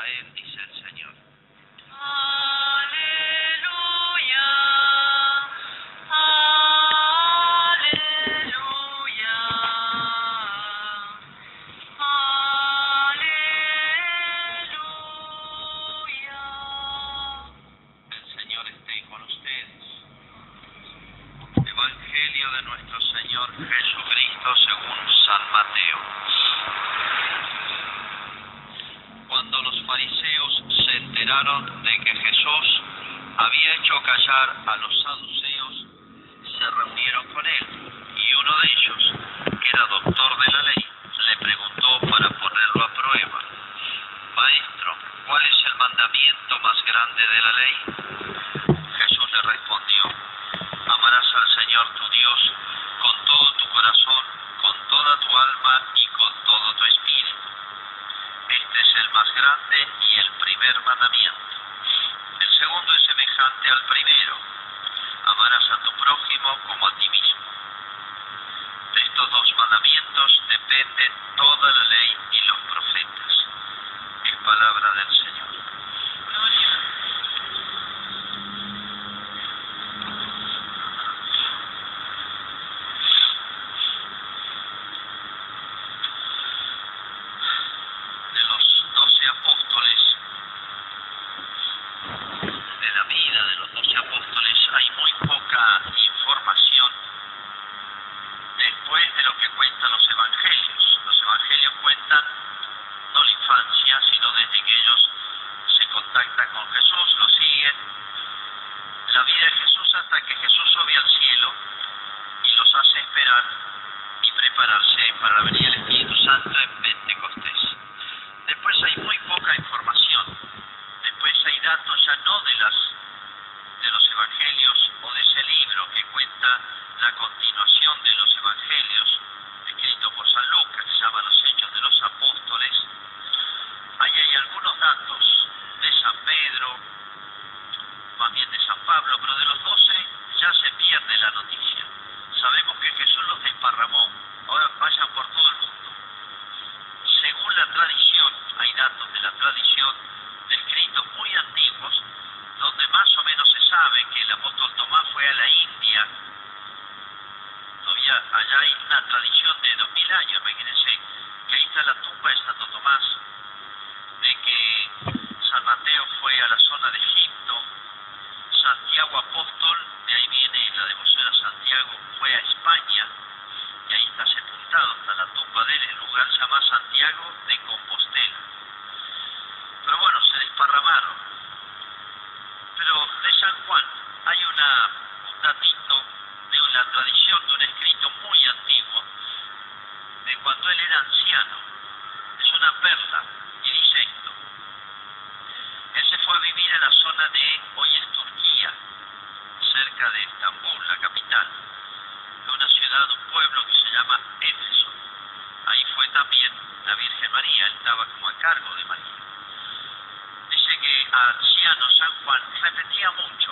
Rafael, dice el Señor. Ah. grande el primer mandamiento. El segundo es semejante al primero. Amarás a tu prójimo como a ti mismo. De estos dos mandamientos depende toda la ley y los profetas. Es palabra del Señor. para la venida Espíritu Santo en vez en el lugar llamado Santiago de Compostela. Pero bueno, se desparramaron. Pero de San Juan hay un datito de una tradición, de un escrito muy antiguo, de cuando él era anciano. Es una perla. estaba como a cargo de María. Dice que Arciano San Juan repetía mucho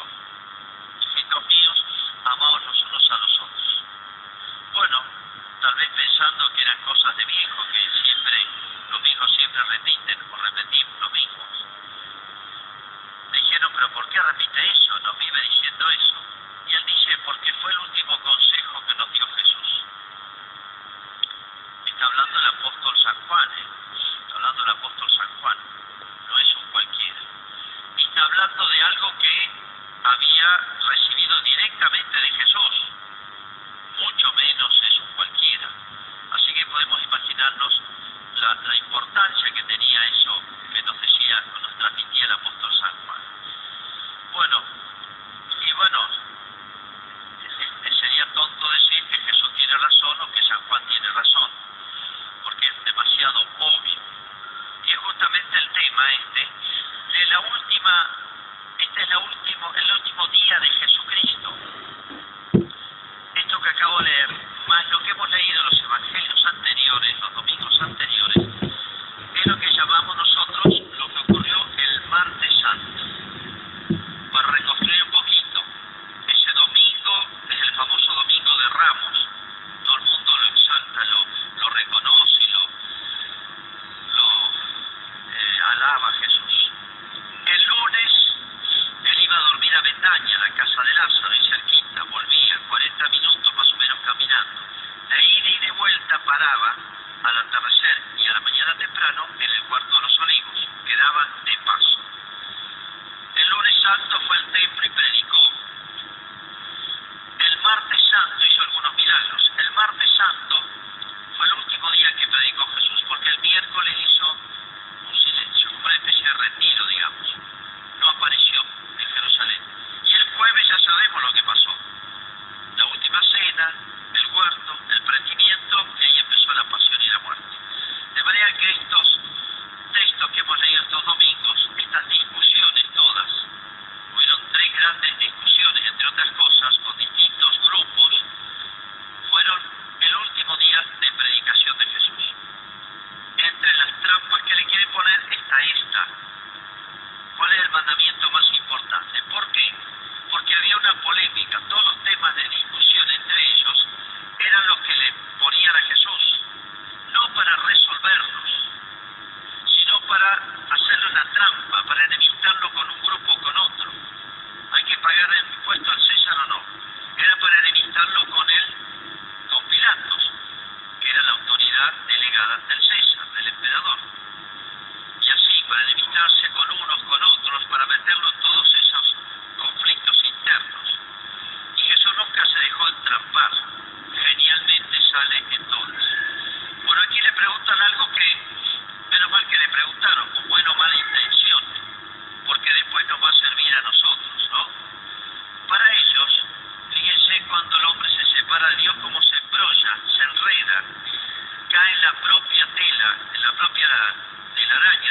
propia de la araña.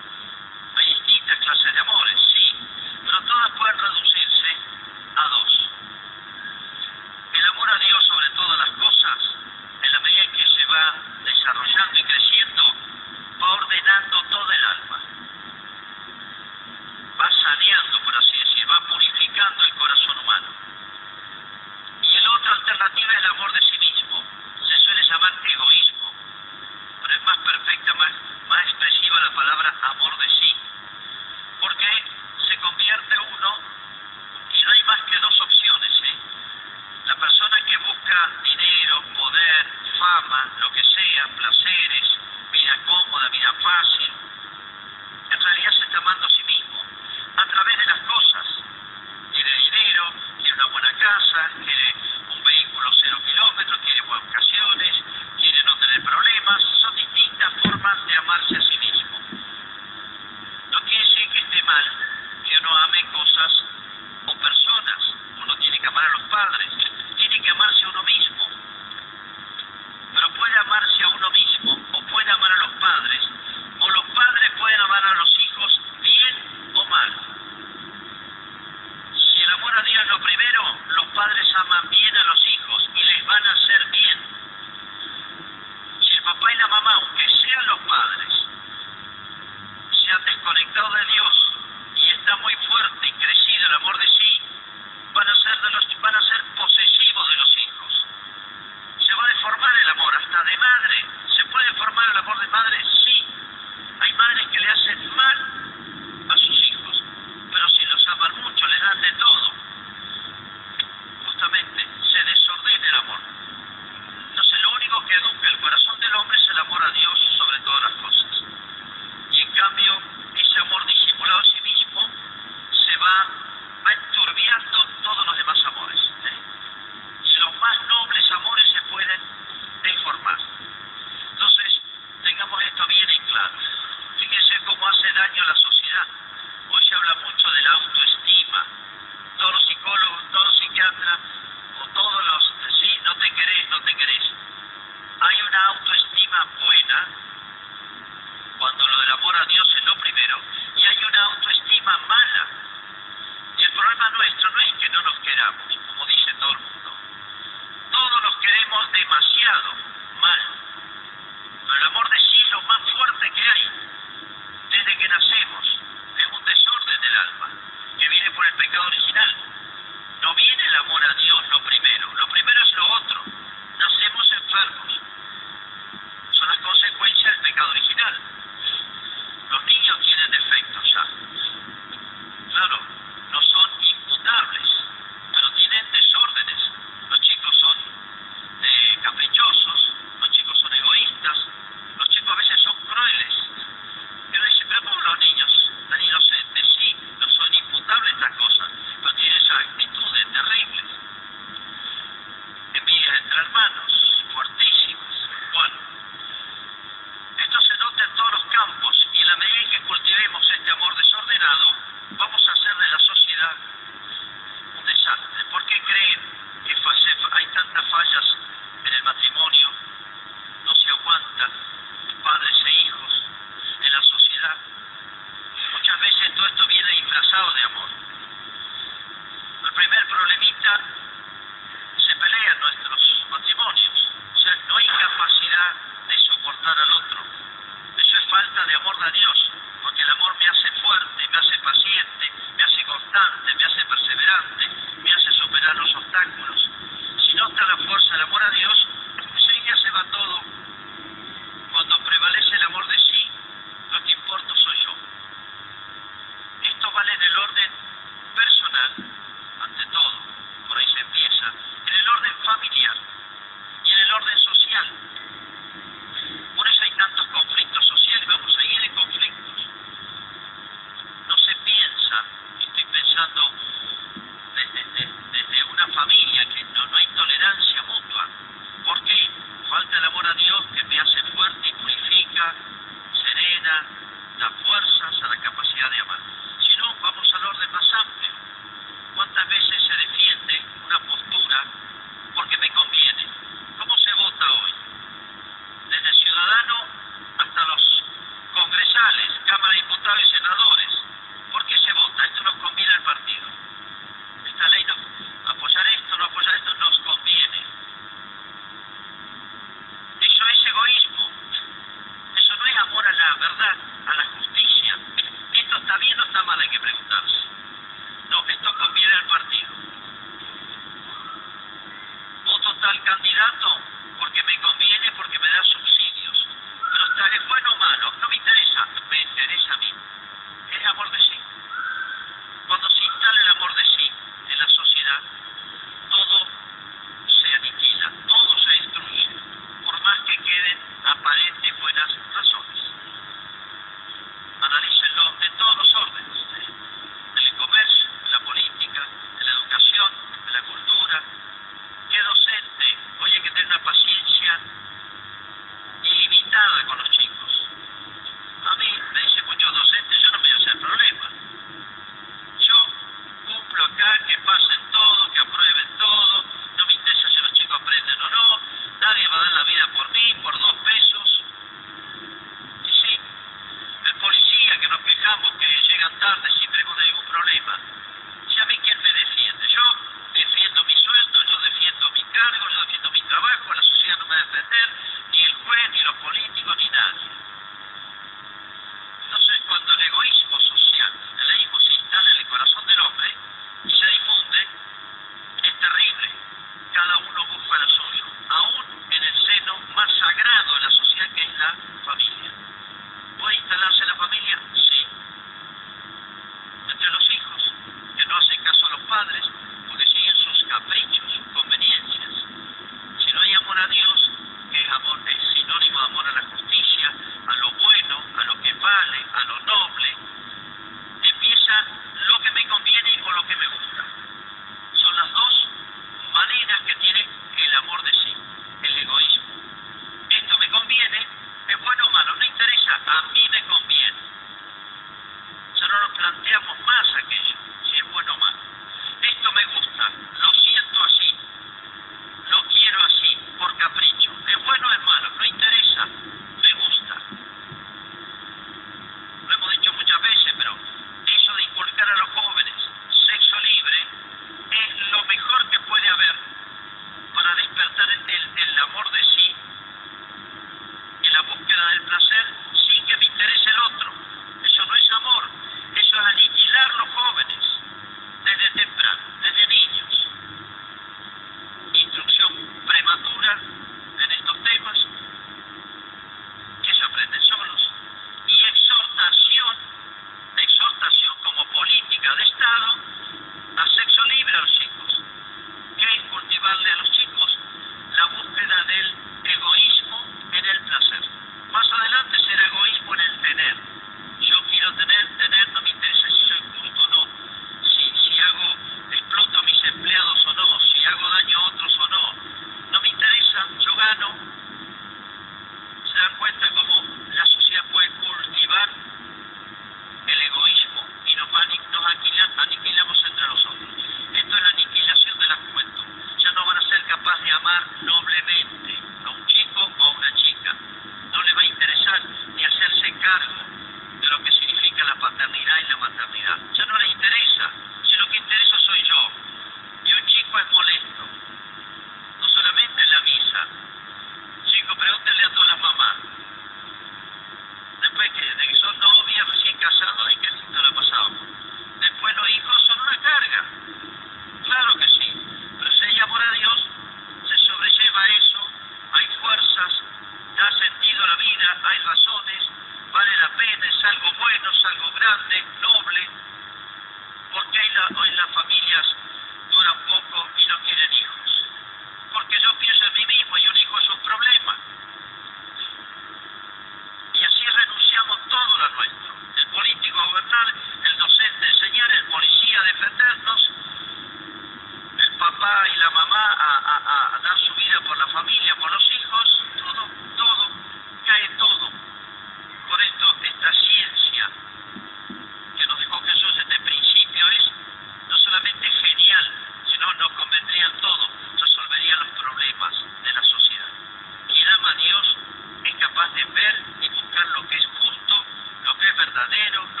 tornado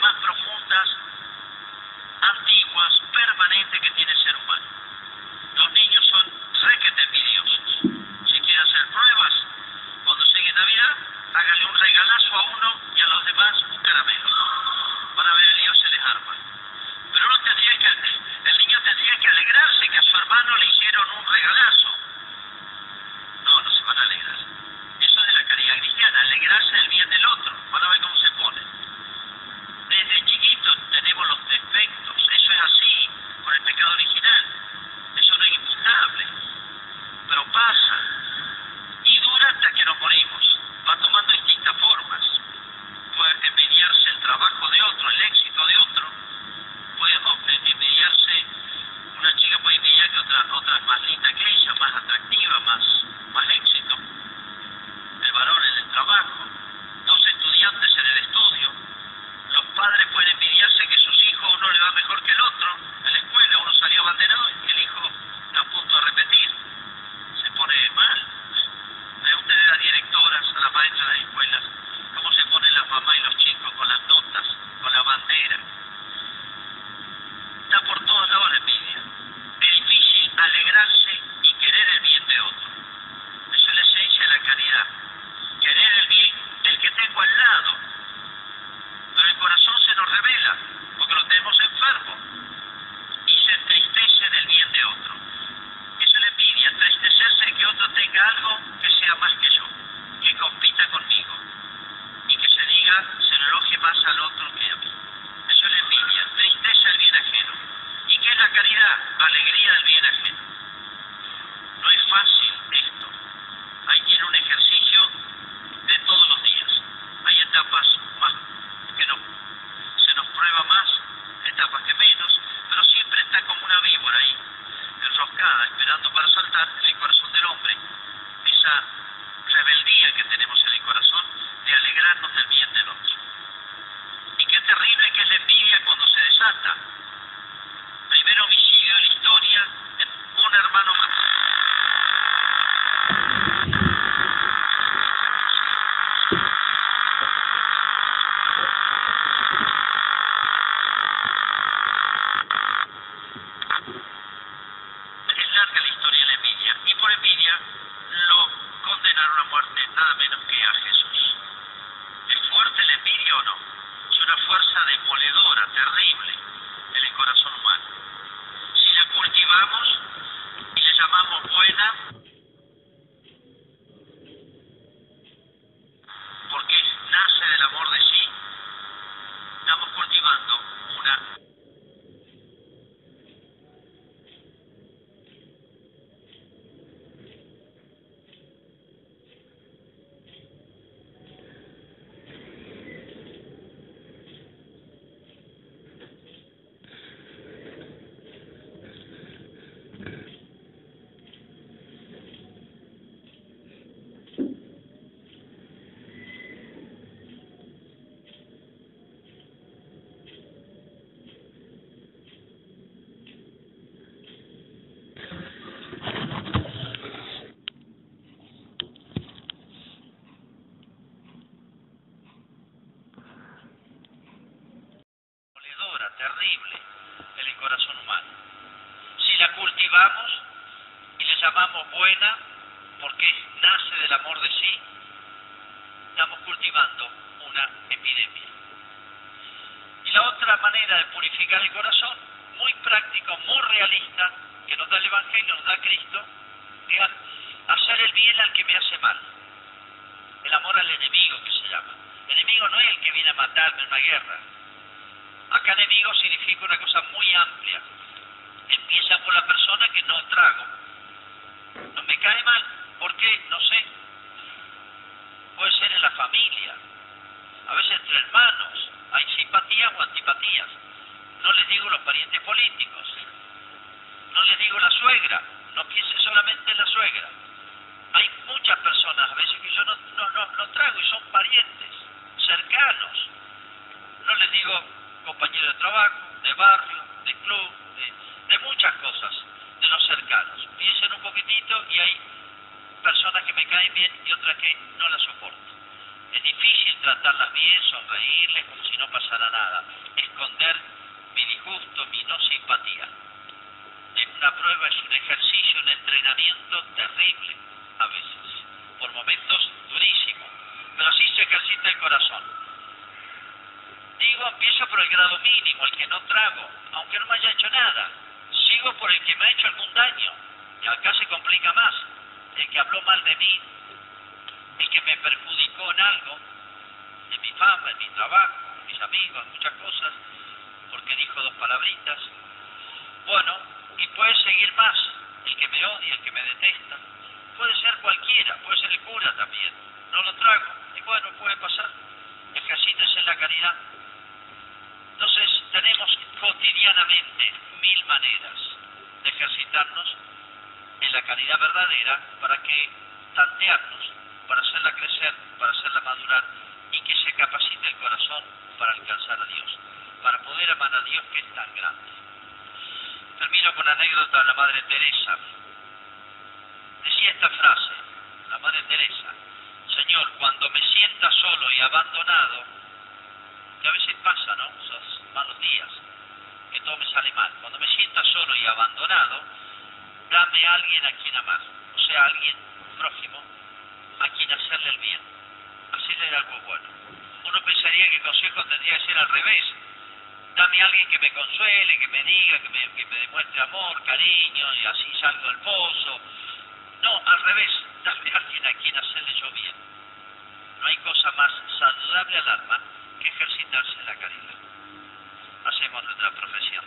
más profundas, antiguas, permanentes que tiene el ser humano. Los niños llamamos buena, porque nace del amor de sí, estamos cultivando una epidemia. Y la otra manera de purificar el corazón, muy práctico, muy realista, que nos da el Evangelio, nos da Cristo, es hacer el bien al que me hace mal. El amor al enemigo que se llama. El enemigo no es el que viene a matarme en una guerra. Acá enemigo significa una cosa muy amplia. Empieza por la persona que no trago. No me cae mal. ¿Por qué? No sé. Puede ser en la familia. A veces entre hermanos. Hay simpatías o antipatías. No les digo los parientes políticos. No les digo la suegra. No piense solamente en la suegra. Hay muchas personas a veces que yo no, no, no, no y son parientes, cercanos. No les digo compañero de trabajo, de barrio, de club, de, de muchas cosas, de los cercanos. Piensen un poquitito y hay personas que me caen bien y otras que no las soporto. Es difícil tratarlas bien, sonreírles como si no pasara nada, esconder mi disgusto, mi no simpatía. En una prueba es un ejercicio, un entrenamiento terrible a veces, por momentos durísimos, pero así se ejercita el corazón? Digo, empiezo por el grado mínimo, el que no trago, aunque no me haya hecho nada. Sigo por el que me ha hecho algún daño, y acá se complica más. El que habló mal de mí, el que me perjudicó en algo, en mi fama, en mi trabajo, en mis amigos, en muchas cosas, porque dijo dos palabritas. Bueno, y puede seguir más, el que me odia, el que me detesta. Puede ser cualquiera, puede ser el cura también. No lo trago, y bueno, puede pasar. Ejercítese en la caridad. Entonces, tenemos cotidianamente mil maneras de ejercitarnos en la caridad verdadera para que tantearnos, para hacerla crecer, para hacerla madurar y que se capacite el corazón para alcanzar a Dios, para poder amar a Dios que es tan grande. Termino con la anécdota de la Madre Teresa. Decía esta frase, la Madre Teresa, Señor, cuando me sienta solo y abandonado, que a veces pasa, ¿no? Esos malos días, que todo me sale mal. Cuando me sienta solo y abandonado, dame a alguien a quien amar, o sea, alguien prójimo a quien hacerle el bien, hacerle algo bueno. Uno pensaría que el consejo tendría que ser al revés. Dame a alguien que me consuele, que me diga, que me, que me demuestre amor, cariño, y así salgo del pozo. No, al revés, dame a alguien a quien hacerle yo bien. No hay cosa más saludable al alma que ejercitarse en la caridad. Hacemos nuestra profesión.